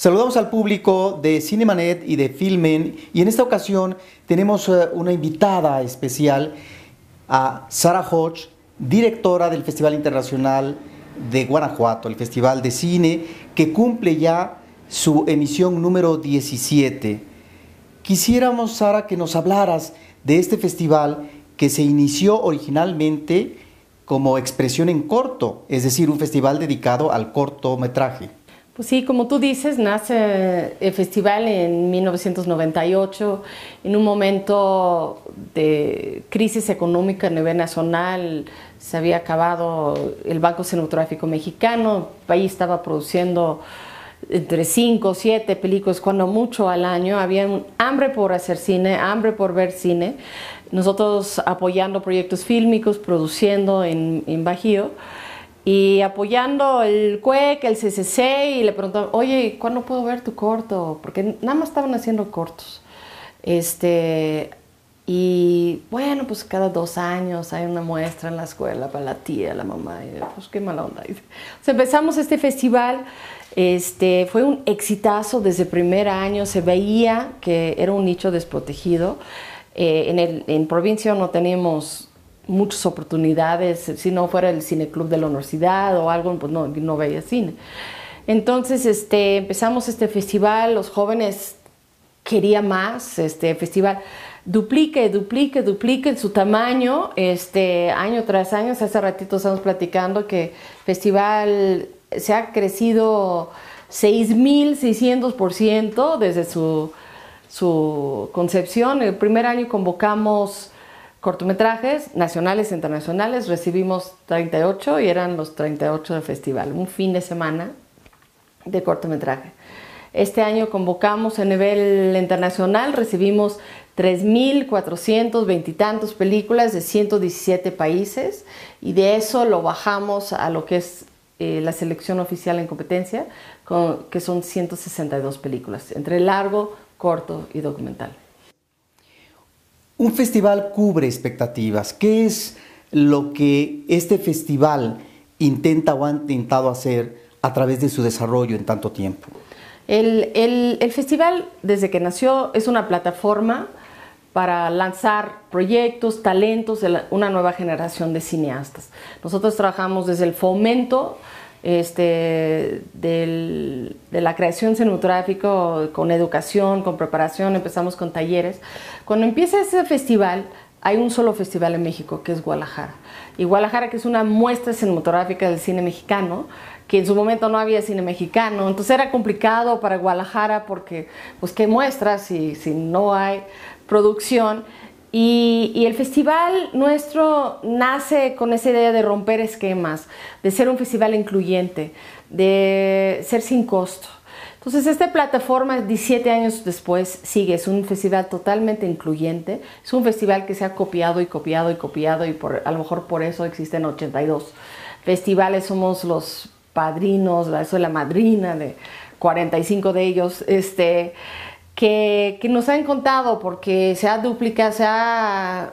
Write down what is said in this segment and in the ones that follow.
Saludamos al público de Cinemanet y de Filmen y en esta ocasión tenemos eh, una invitada especial a Sara Hodge, directora del Festival Internacional de Guanajuato, el Festival de Cine, que cumple ya su emisión número 17. Quisiéramos, Sara, que nos hablaras de este festival que se inició originalmente como expresión en corto, es decir, un festival dedicado al cortometraje. Pues sí, como tú dices, nace el festival en 1998, en un momento de crisis económica a nivel nacional, se había acabado el Banco Cinematográfico Mexicano, el país estaba produciendo entre 5 o 7 películas, cuando mucho al año, había hambre por hacer cine, hambre por ver cine, nosotros apoyando proyectos fílmicos, produciendo en, en Bajío, y apoyando el CUEC, el CCC, y le preguntaban, oye, ¿cuándo puedo ver tu corto? Porque nada más estaban haciendo cortos. Este, y bueno, pues cada dos años hay una muestra en la escuela para la tía, la mamá, y pues qué mala onda. O empezamos este festival, este, fue un exitazo desde el primer año, se veía que era un nicho desprotegido. Eh, en, el, en provincia no teníamos muchas oportunidades, si no fuera el cineclub de la universidad o algo, pues no, no veía cine. Entonces este, empezamos este festival, los jóvenes querían más, este festival duplique, duplique, duplique en su tamaño, este, año tras año, hace ratito estamos platicando que festival se ha crecido 6.600% desde su, su concepción. El primer año convocamos cortometrajes nacionales e internacionales, recibimos 38 y eran los 38 del festival, un fin de semana de cortometraje. Este año convocamos a nivel internacional, recibimos 3.420 y tantos películas de 117 países y de eso lo bajamos a lo que es eh, la selección oficial en competencia, con, que son 162 películas, entre largo, corto y documental. Un festival cubre expectativas. ¿Qué es lo que este festival intenta o ha intentado hacer a través de su desarrollo en tanto tiempo? El, el, festival, desde que nació, es una plataforma para lanzar proyectos, talentos de una nueva generación de cineastas. Nosotros trabajamos desde el fomento este, de la creación cinematográfica con educación, con preparación, empezamos con talleres. Cuando empieza ese festival, hay un solo festival en México, que es Guadalajara. Y Guadalajara, que es una muestra cinematográfica del cine mexicano, que en su momento no había cine mexicano, entonces era complicado para Guadalajara porque, pues, ¿qué muestras si, si no hay producción? Y, el festival nuestro nace con esa idea de romper esquemas, de ser un festival incluyente, de ser sin costo. Entonces esta plataforma 17 años después sigue, es un festival totalmente incluyente, es un festival que se ha copiado y copiado y copiado y por, a lo mejor por eso existen 82 festivales, somos los padrinos, soy la madrina de 45 de ellos. Este, que, nos han contado porque se ha duplicado, se ha,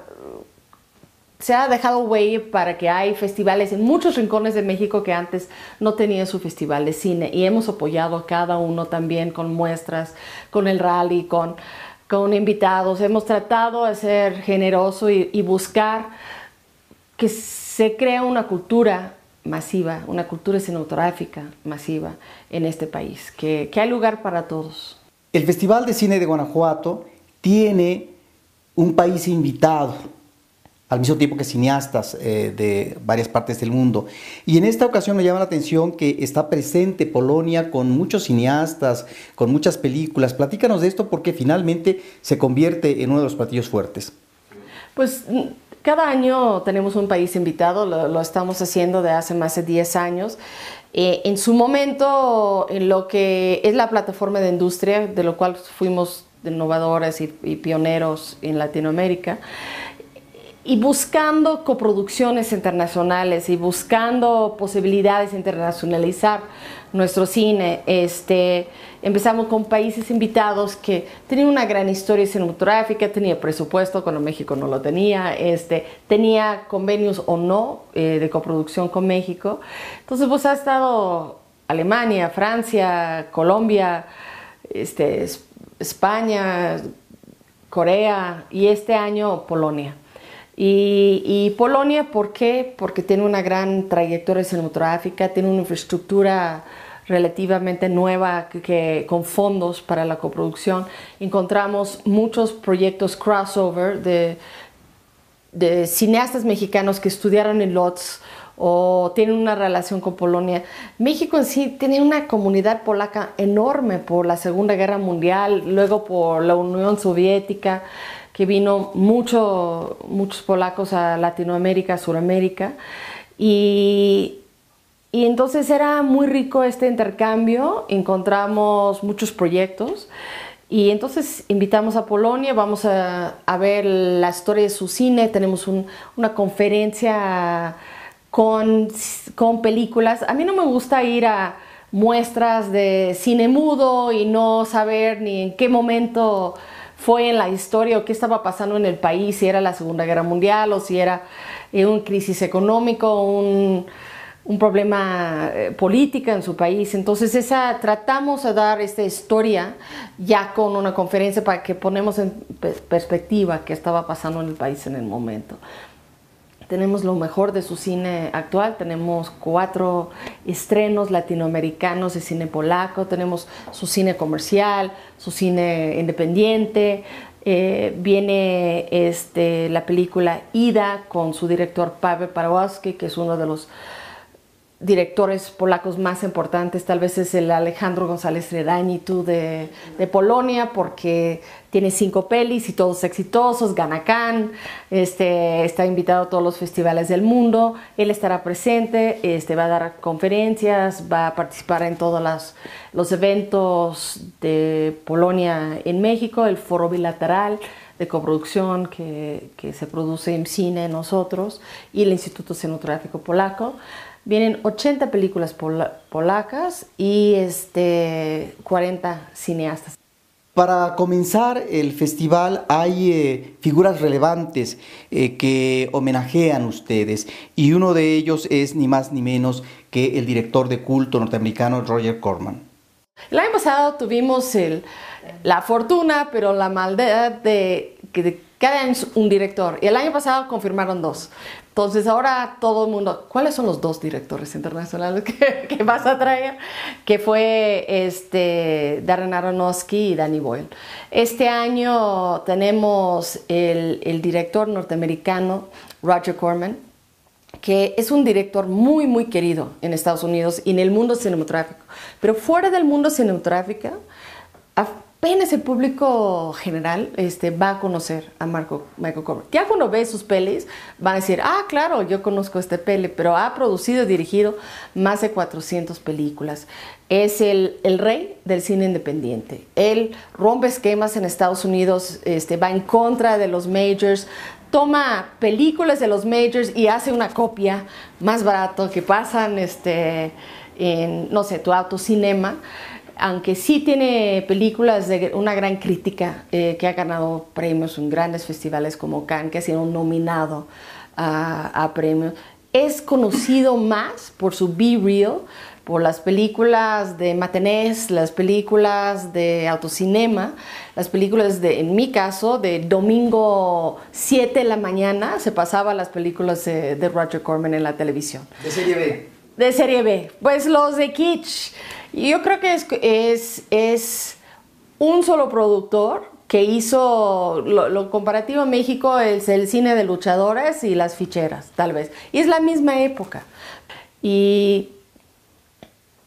se ha dejado huella para que hay festivales en muchos rincones de México que antes no tenían su festival de cine y hemos apoyado a cada uno también con muestras, con el rally, con, con invitados. Hemos tratado de ser generoso y, buscar que se crea una cultura masiva, una cultura cinematográfica masiva en este país, que, que hay lugar para todos. El Festival de Cine de Guanajuato tiene un país invitado, al mismo tiempo que cineastas eh, de varias partes del mundo. Y en esta ocasión me llama la atención que está presente Polonia con muchos cineastas, con muchas películas. Platícanos de esto porque finalmente se convierte en uno de los platillos fuertes. Pues cada año tenemos un país invitado, lo, lo estamos haciendo de hace más de 10 años. Eh, en su momento, en lo que es la plataforma de industria, de lo cual fuimos innovadores y, y pioneros en Latinoamérica, y buscando coproducciones internacionales y buscando posibilidades de internacionalizar nuestro cine. Este, empezamos con países invitados que tenían una gran historia cinematográfica, tenía presupuesto cuando México no lo tenía, este, tenía convenios o no eh, de coproducción con México. Entonces, pues ha estado Alemania, Francia, Colombia, este, España, Corea y este año Polonia. Y, Polonia, ¿por qué? Porque tiene una gran trayectoria cinematográfica, tiene una infraestructura relativamente nueva que, con fondos para la coproducción. Encontramos muchos proyectos crossover de, de cineastas mexicanos que estudiaron en LOTS o tienen una relación con Polonia. México en sí tiene una comunidad polaca enorme por la Segunda Guerra Mundial, luego por la Unión Soviética, que vino mucho, muchos polacos a Latinoamérica, a Sudamérica, y, y entonces era muy rico este intercambio, encontramos muchos proyectos. Y entonces invitamos a Polonia, vamos a, ver la historia de su cine, tenemos un, una conferencia con, con películas. A mí no me gusta ir a muestras de cine mudo y no saber ni en qué momento fue en la historia o qué estaba pasando en el país, si era la Segunda Guerra Mundial o si era eh, un crisis económico, un, un problema eh, política en su país. Entonces esa, tratamos de dar esta historia ya con una conferencia para que ponemos en perspectiva qué estaba pasando en el país en el momento. Tenemos lo mejor de su cine actual, tenemos cuatro estrenos latinoamericanos de cine polaco, tenemos su cine comercial, su cine independiente, eh, viene este, la película Ida con su director Paweł Parowski, que es uno de los directores polacos más importantes, tal vez es el Alejandro González Redañitu de, de Polonia, porque tiene cinco pelis y todos exitosos, gana Cannes, este, está invitado a todos los festivales del mundo, él estará presente, este, va a dar conferencias, va a participar en todos los eventos de Polonia en México, el foro bilateral de coproducción que, que se produce en cine nosotros y el Instituto Cinematográfico Polaco. Vienen 80 películas polacas y este, 40 cineastas. Para comenzar el festival hay eh, figuras relevantes eh, que homenajean ustedes y uno de ellos es ni más ni menos que el director de culto norteamericano Roger Corman. El año pasado tuvimos el, la fortuna, pero la maldad de que cada año un director. Y el año pasado confirmaron dos. Entonces ahora todo el mundo, ¿cuáles son los dos directores internacionales que, vas a traer? Que fue este, Darren Aronofsky y Danny Boyle. Este año tenemos el, el director norteamericano Roger Corman, que es un director muy, muy querido en Estados Unidos y en el mundo cinematográfico. Pero fuera del mundo cinematográfico, apenas el público general este, va a conocer a Marco, Michael Corman. Ya cuando ve sus pelis, va a decir, ah, claro, yo conozco este peli, pero ha producido y dirigido más de 400 películas. Es el, el rey del cine independiente. Él rompe esquemas en Estados Unidos, este, va en contra de los majors, toma películas de los majors y hace una copia más barato que pasan este, en, no sé, tu autocinema aunque sí tiene películas de una gran crítica eh, que ha ganado premios en grandes festivales como Cannes, que ha sido nominado a, premios, es conocido más por su Be Real, por las películas de matenés, las películas de autocinema, las películas de, en mi caso, de domingo 7 de la mañana, se pasaba las películas de, de Roger Corman en la televisión. ¿De serie B? De serie B. Pues los de Kitsch yo creo que es, es, un solo productor que hizo lo, comparativo a México es el cine de luchadores y las ficheras, tal vez. Y es la misma época. Y,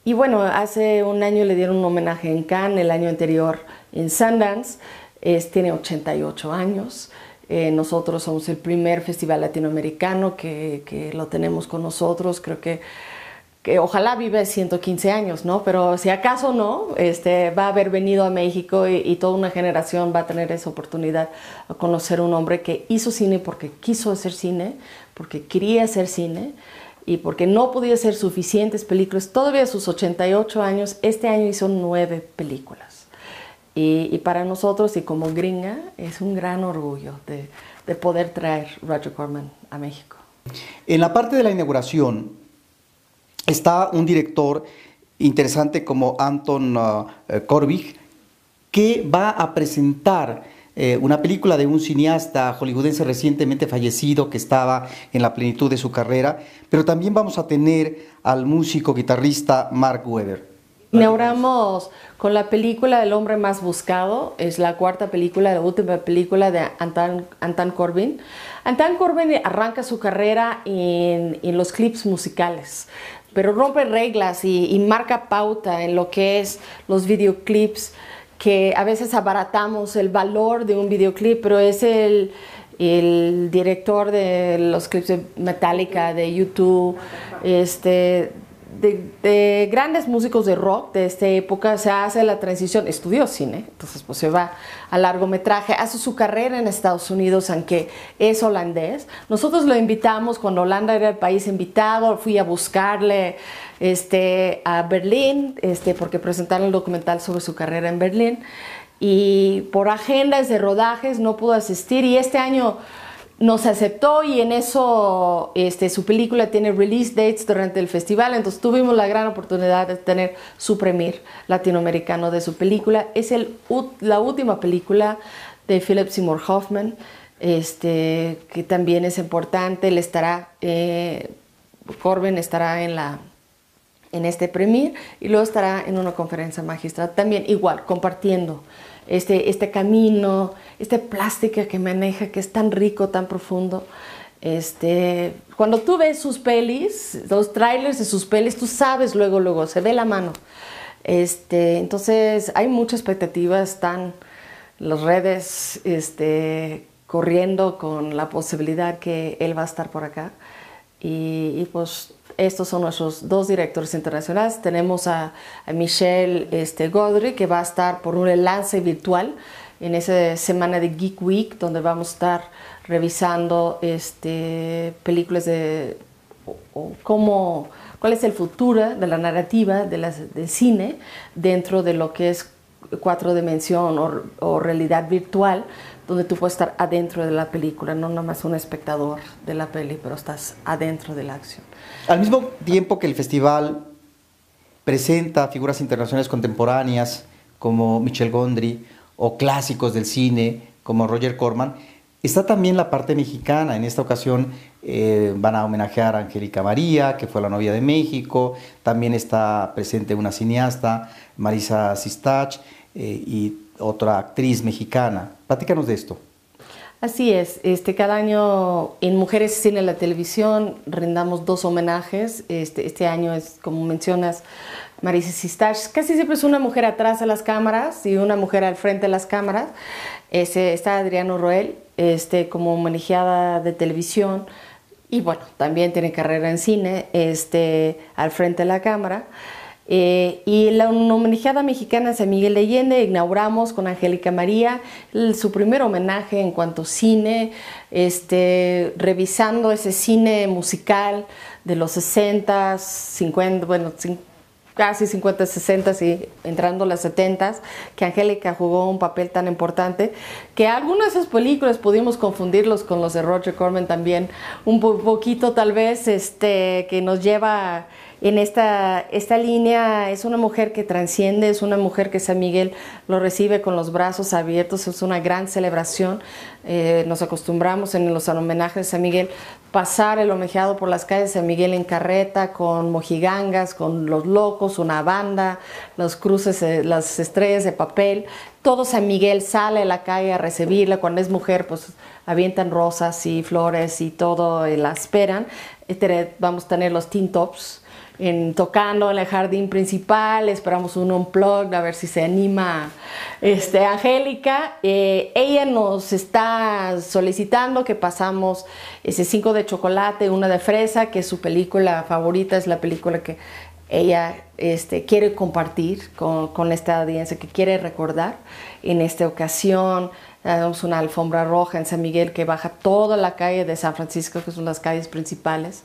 y bueno, hace un año le dieron un homenaje en Cannes, el año anterior en Sundance. Es, tiene 88 años. Eh, nosotros somos el primer festival latinoamericano que, que lo tenemos con nosotros. Creo que que ojalá vive 115 años, ¿no? Pero si acaso no, este, va a haber venido a México y, toda una generación va a tener esa oportunidad de conocer un hombre que hizo cine porque quiso hacer cine, porque quería hacer cine y porque no podía hacer suficientes películas. Todavía a sus 88 años, este año hizo nueve películas. Y, para nosotros y como gringa es un gran orgullo de, de poder traer Roger Corman a México. En la parte de la inauguración, está un director interesante como Anton uh, Corbijn, que va a presentar eh, una película de un cineasta hollywoodense recientemente fallecido que estaba en la plenitud de su carrera, pero también vamos a tener al músico guitarrista Mark Webber. Inauguramos con la película El hombre más buscado, es la cuarta película, la última película de Anton, Anton Corbin. Anton Corbin arranca su carrera en, en los clips musicales, pero rompe reglas y, marca pauta en lo que es los videoclips que a veces abaratamos el valor de un videoclip, pero es el, el director de los clips de Metallica, de YouTube, este, de, grandes músicos de rock de esta época se hace la transición, estudió cine, entonces pues se va a largometraje, hace su carrera en Estados Unidos, aunque es holandés. Nosotros lo invitamos cuando Holanda era el país invitado, fui a buscarle este, a Berlín, este, porque presentaron el documental sobre su carrera en Berlín, y por agendas de rodajes no pudo asistir, y este año nos aceptó y en eso este, su película tiene release dates durante el festival, entonces tuvimos la gran oportunidad de tener su premier latinoamericano de su película. Es el, la última película de Philip Seymour Hoffman, este, que también es importante, él estará, eh, Corbin estará en la en este premier y luego estará en una conferencia magistral también igual compartiendo este, este camino, este plástico que maneja, que es tan rico, tan profundo. Este, cuando tú ves sus pelis, los trailers de sus pelis, tú sabes luego, luego, se ve la mano. Este, entonces hay mucha expectativa, están las redes este, corriendo con la posibilidad que él va a estar por acá. Y, y pues estos son nuestros dos directores internacionales. Tenemos a, Michelle este, Godry, que va a estar por un enlace virtual en esa semana de Geek Week, donde vamos a estar revisando este, películas de cómo, cuál es el futuro de la narrativa de del cine dentro de lo que es cuatro dimensión o realidad virtual donde tú puedes estar adentro de la película, no nomás un espectador de la peli, pero estás adentro de la acción. Al mismo tiempo que el festival presenta figuras internacionales contemporáneas como Michel Gondry o clásicos del cine como Roger Corman, está también la parte mexicana. En esta ocasión eh, van a homenajear a Angélica María, que fue la novia de México. También está presente una cineasta, Marisa Sistach, eh, y otra actriz mexicana. Platícanos de esto. Así es, este, cada año en Mujeres Cine en la Televisión rindamos dos homenajes. Este, este año es, como mencionas, Marisa Sistach. Casi siempre es una mujer atrás de las cámaras y una mujer al frente de las cámaras. Este, está Adriano Roel este, como homenajeada de televisión y bueno, también tiene carrera en cine este, al frente de la cámara. Eh, y la homenajeada mexicana San Miguel de Allende inauguramos con Angélica María su primer homenaje en cuanto a cine, este, revisando ese cine musical de los 60, 50, bueno, casi 50, 60 y entrando a las 70, que Angélica jugó un papel tan importante, que algunas de esas películas pudimos confundirlos con los de Roger Corman también, un poquito tal vez, este, que nos lleva en esta, esta línea es una mujer que transciende, es una mujer que San Miguel lo recibe con los brazos abiertos, es una gran celebración. Eh, nos acostumbramos en los homenajes de San Miguel pasar el homenajeado por las calles de San Miguel en carreta, con mojigangas, con los locos, una banda, los cruces, las estrellas de papel. Todo San Miguel sale a la calle a recibirla. Cuando es mujer, pues avientan rosas y flores y todo y la esperan. Este, vamos a tener los teen tops en, tocando en el jardín principal, esperamos un unplug a ver si se anima este, Angélica. Eh, ella nos está solicitando que pasamos ese 5 de chocolate, una de fresa, que su película favorita, es la película que ella este, quiere compartir con, esta audiencia, que quiere recordar en esta ocasión tenemos una alfombra roja en San Miguel que baja toda la calle de San Francisco, que son las calles principales,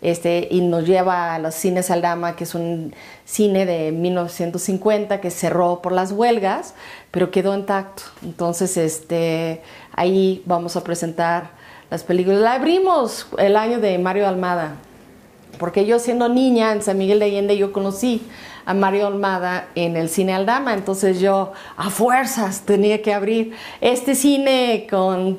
este, y nos lleva a los cines Aldama, que es un cine de 1950 que cerró por las huelgas, pero quedó intacto. Entonces, este, ahí vamos a presentar las películas. La abrimos el año de Mario Almada. Porque yo siendo niña en San Miguel de Allende yo conocí a Mario Almada en el cine Aldama, entonces yo a fuerzas tenía que abrir este cine con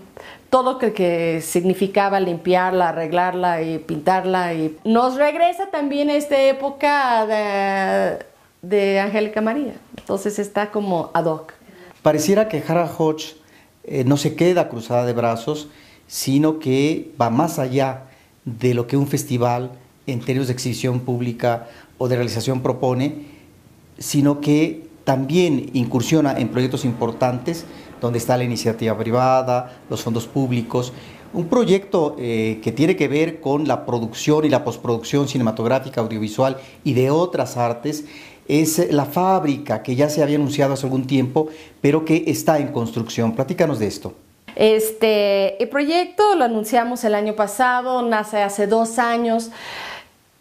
todo lo que, significaba limpiarla, arreglarla y pintarla. Y nos regresa también esta época de, de Angélica María, entonces está como ad hoc. Pareciera que Hara Hodge eh, no se queda cruzada de brazos, sino que va más allá de lo que un festival en términos de exhibición pública o de realización propone, sino que también incursiona en proyectos importantes donde está la iniciativa privada, los fondos públicos, un proyecto eh, que tiene que ver con la producción y la postproducción cinematográfica, audiovisual y de otras artes, es la fábrica que ya se había anunciado hace algún tiempo, pero que está en construcción. Platícanos de esto. Este, el proyecto lo anunciamos el año pasado, nace hace dos años.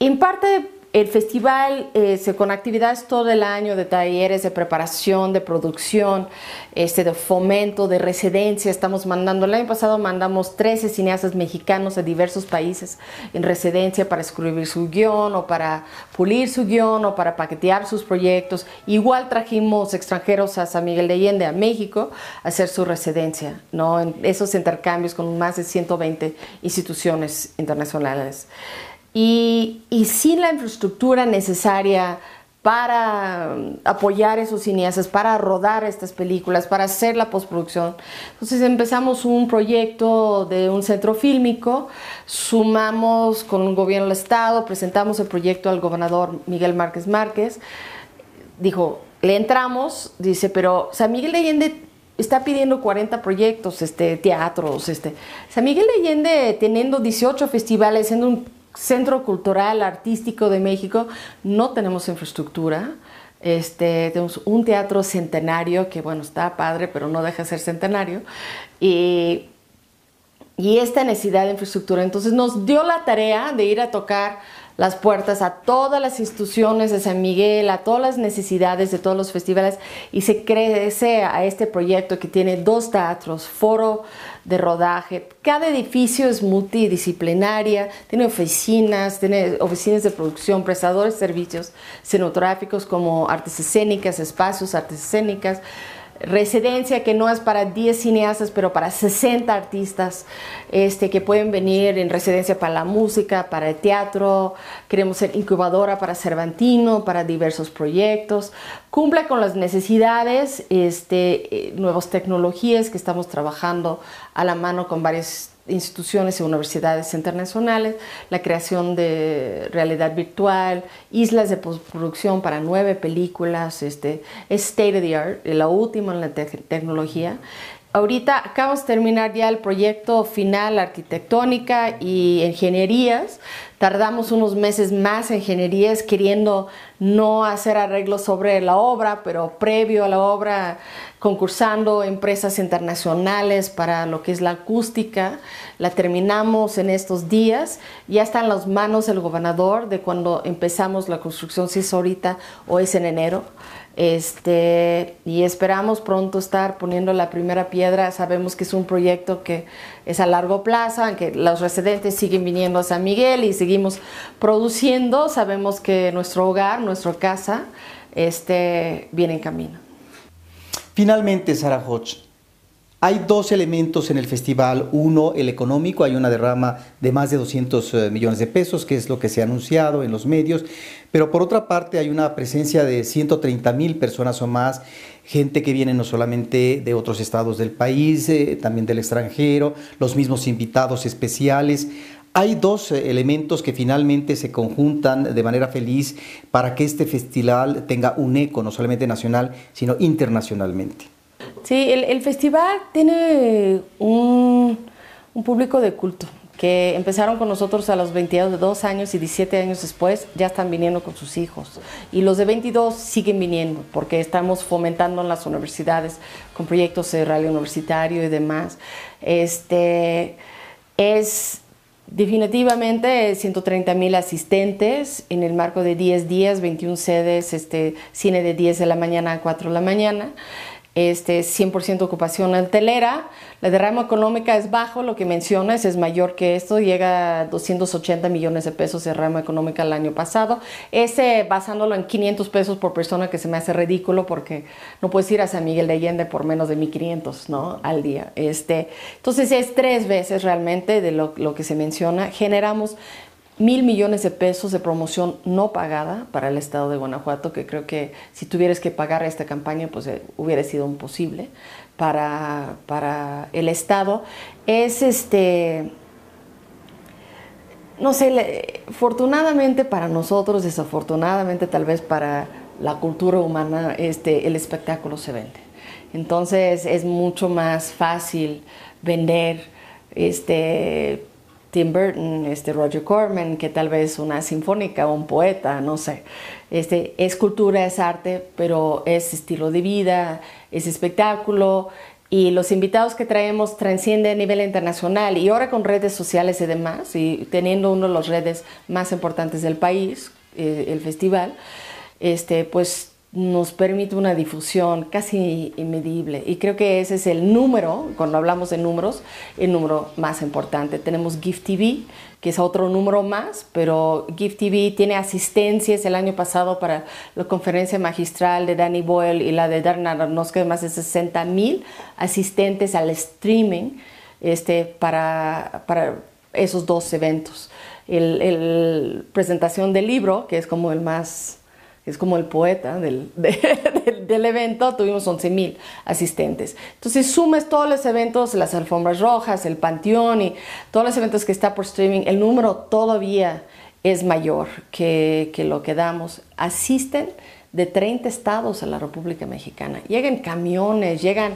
En parte el festival eh, con actividades todo el año de talleres de preparación, de producción, este, de fomento, de residencia. Estamos mandando, el año pasado mandamos 13 cineastas mexicanos de diversos países en residencia para escribir su guion o para pulir su guion o para paquetear sus proyectos. Igual trajimos extranjeros a San Miguel de Allende, a México, a hacer su residencia, ¿no? en esos intercambios con más de 120 instituciones internacionales y, sin la infraestructura necesaria para apoyar a esos cineastas, para rodar estas películas, para hacer la postproducción. Entonces empezamos un proyecto de un centro fílmico, sumamos con un gobierno del Estado, presentamos el proyecto al gobernador Miguel Márquez Márquez, dijo, le entramos, dice, pero San Miguel de Allende está pidiendo 40 proyectos, este, teatros, este. San Miguel de Allende teniendo 18 festivales, siendo un Centro Cultural Artístico de México, no tenemos infraestructura. Este, tenemos un teatro centenario que, bueno, está padre, pero no deja de ser centenario. Y, y esta necesidad de infraestructura. Entonces nos dio la tarea de ir a tocar las puertas a todas las instituciones de San Miguel, a todas las necesidades de todos los festivales y se crece a este proyecto que tiene dos teatros, foro de rodaje. Cada edificio es multidisciplinaria, tiene oficinas, tiene oficinas de producción, prestadores de servicios cenográficos como artes escénicas, espacios, artes escénicas residencia que no es para 10 cineastas, pero para 60 artistas este, que pueden venir en residencia para la música, para el teatro. Queremos ser incubadora para Cervantino, para diversos proyectos. Cumple con las necesidades, este, eh, nuevas tecnologías que estamos trabajando a la mano con varias instituciones y universidades internacionales, la creación de realidad virtual, islas de postproducción para nueve películas, este, state of the art, la última en la tecnología. Ahorita acabamos de terminar ya el proyecto final arquitectónica y ingenierías. Tardamos unos meses más en ingenierías queriendo no hacer arreglos sobre la obra, pero previo a la obra concursando empresas internacionales para lo que es la acústica. La terminamos en estos días. Ya está en las manos del gobernador de cuando empezamos la construcción, si es ahorita o es en enero. Este, y esperamos pronto estar poniendo la primera piedra. Sabemos que es un proyecto que es a largo plazo, aunque los residentes siguen viniendo a San Miguel y seguimos produciendo. Sabemos que nuestro hogar, nuestra casa, este, viene en camino. Finalmente, Sara Hodge, hay dos elementos en el festival. Uno, el económico. Hay una derrama de más de 200 eh, millones de pesos, que es lo que se ha anunciado en los medios. Pero por otra parte, hay una presencia de 130 mil personas o más, gente que viene no solamente de otros estados del país, eh, también del extranjero, los mismos invitados especiales. Hay dos eh, elementos que finalmente se conjuntan de manera feliz para que este festival tenga un eco, no solamente nacional, sino internacionalmente. Sí, el, festival tiene un, público de culto que empezaron con nosotros a los 22 años y 17 años después ya están viniendo con sus hijos. Y los de 22 siguen viniendo porque estamos fomentando en las universidades con proyectos de radio universitario y demás. Este, es definitivamente 130 mil asistentes en el marco de 10 días, 21 sedes, este, cine de 10 de la mañana a 4 de la mañana. Este, 100% ocupación hotelera. La derrama económica es bajo, lo que mencionas es mayor que esto, llega a 280 millones de pesos de derrama económica el año pasado. Ese basándolo en 500 pesos por persona que se me hace ridículo porque no puedes ir a San Miguel de Allende por menos de 1500 ¿no? al día. Este, entonces es tres veces realmente de lo que se menciona. Generamos mil millones de pesos de promoción no pagada para el estado de Guanajuato, que creo que si tuvieras que pagar esta campaña, pues eh, hubiera sido imposible para, para el estado. Es este, no sé, afortunadamente para nosotros, desafortunadamente tal vez para la cultura humana, este, el espectáculo se vende. Entonces es mucho más fácil vender este, Tim Burton, este Roger Corman, que tal vez una sinfónica o un poeta, no sé. Este, es cultura, es arte, pero es estilo de vida, es espectáculo y los invitados que traemos trascienden a nivel internacional y ahora con redes sociales y demás, y teniendo uno de las redes más importantes del país, eh, el festival, este, pues nos permite una difusión casi inmedible y creo que ese es el número, cuando hablamos de números, el número más importante. Tenemos Gift TV, que es otro número más, pero Gift TV tiene asistencias el año pasado para la conferencia magistral de Danny Boyle y la de Darren Aronofsky, más de 60 mil asistentes al streaming este, para, para esos dos eventos. El, presentación del libro, que es como el más es como el poeta del, del evento, tuvimos 11 mil asistentes. Entonces sumes todos los eventos, las alfombras rojas, el panteón y todos los eventos que está por streaming, el número todavía es mayor que, que lo que damos. Asisten de 30 estados a la República Mexicana. Llegan camiones, llegan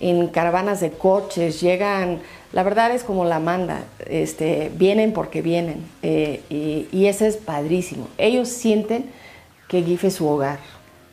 en caravanas de coches, llegan, la verdad es como la manda, este, vienen porque vienen eh, y, y eso es padrísimo. Ellos sienten que GIF su hogar,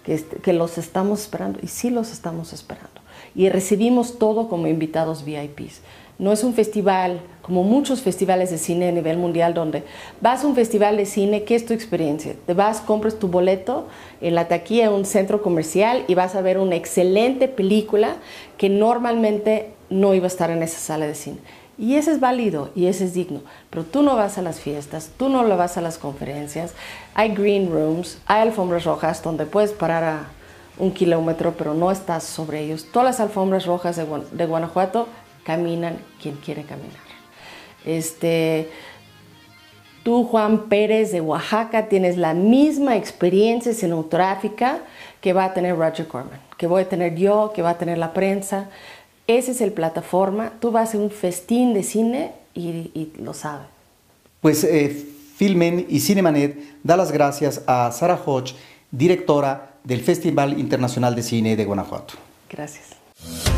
que, que los estamos esperando, y sí los estamos esperando. Y recibimos todo como invitados VIPs. No es un festival como muchos festivales de cine a nivel mundial donde vas a un festival de cine, ¿qué es tu experiencia? Te vas, compras tu boleto en la taquilla en un centro comercial y vas a ver una excelente película que normalmente no iba a estar en esa sala de cine. Y ese es válido y ese es digno. Pero tú no vas a las fiestas, tú no lo vas a las conferencias. Hay green rooms, hay alfombras rojas donde puedes parar a un kilómetro, pero no estás sobre ellos. Todas las alfombras rojas de, Guanajuato caminan quien quiere caminar. Este, tú, Juan Pérez de Oaxaca, tienes la misma experiencia cinematográfica que va a tener Roger Corman, que voy a tener yo, que va a tener la prensa. Ese es el plataforma. Tú vas a un festín de cine y, lo sabes. Pues eh, Filmen y Cinemanet da las gracias a Sara Hodge, directora del Festival Internacional de Cine de Guanajuato. Gracias.